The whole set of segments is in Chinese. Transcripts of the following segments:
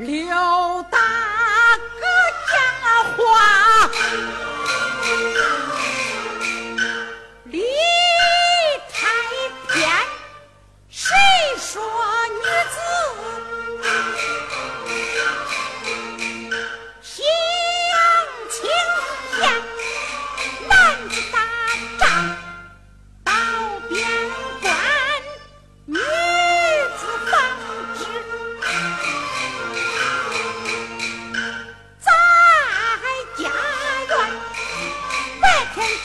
留。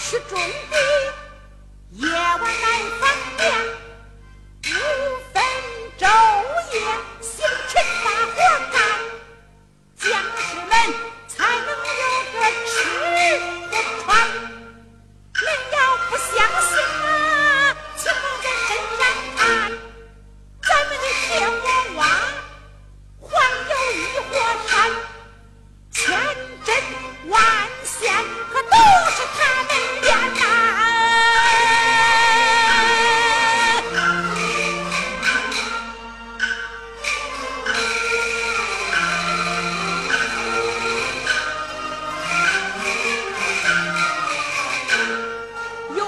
是准备。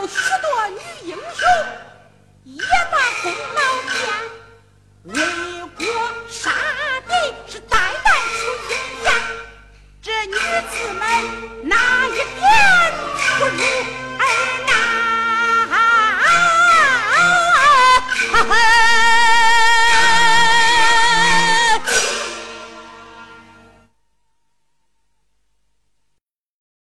许多女英雄，也把功劳添。为国杀敌是代代出英，这女子们哪一点不如？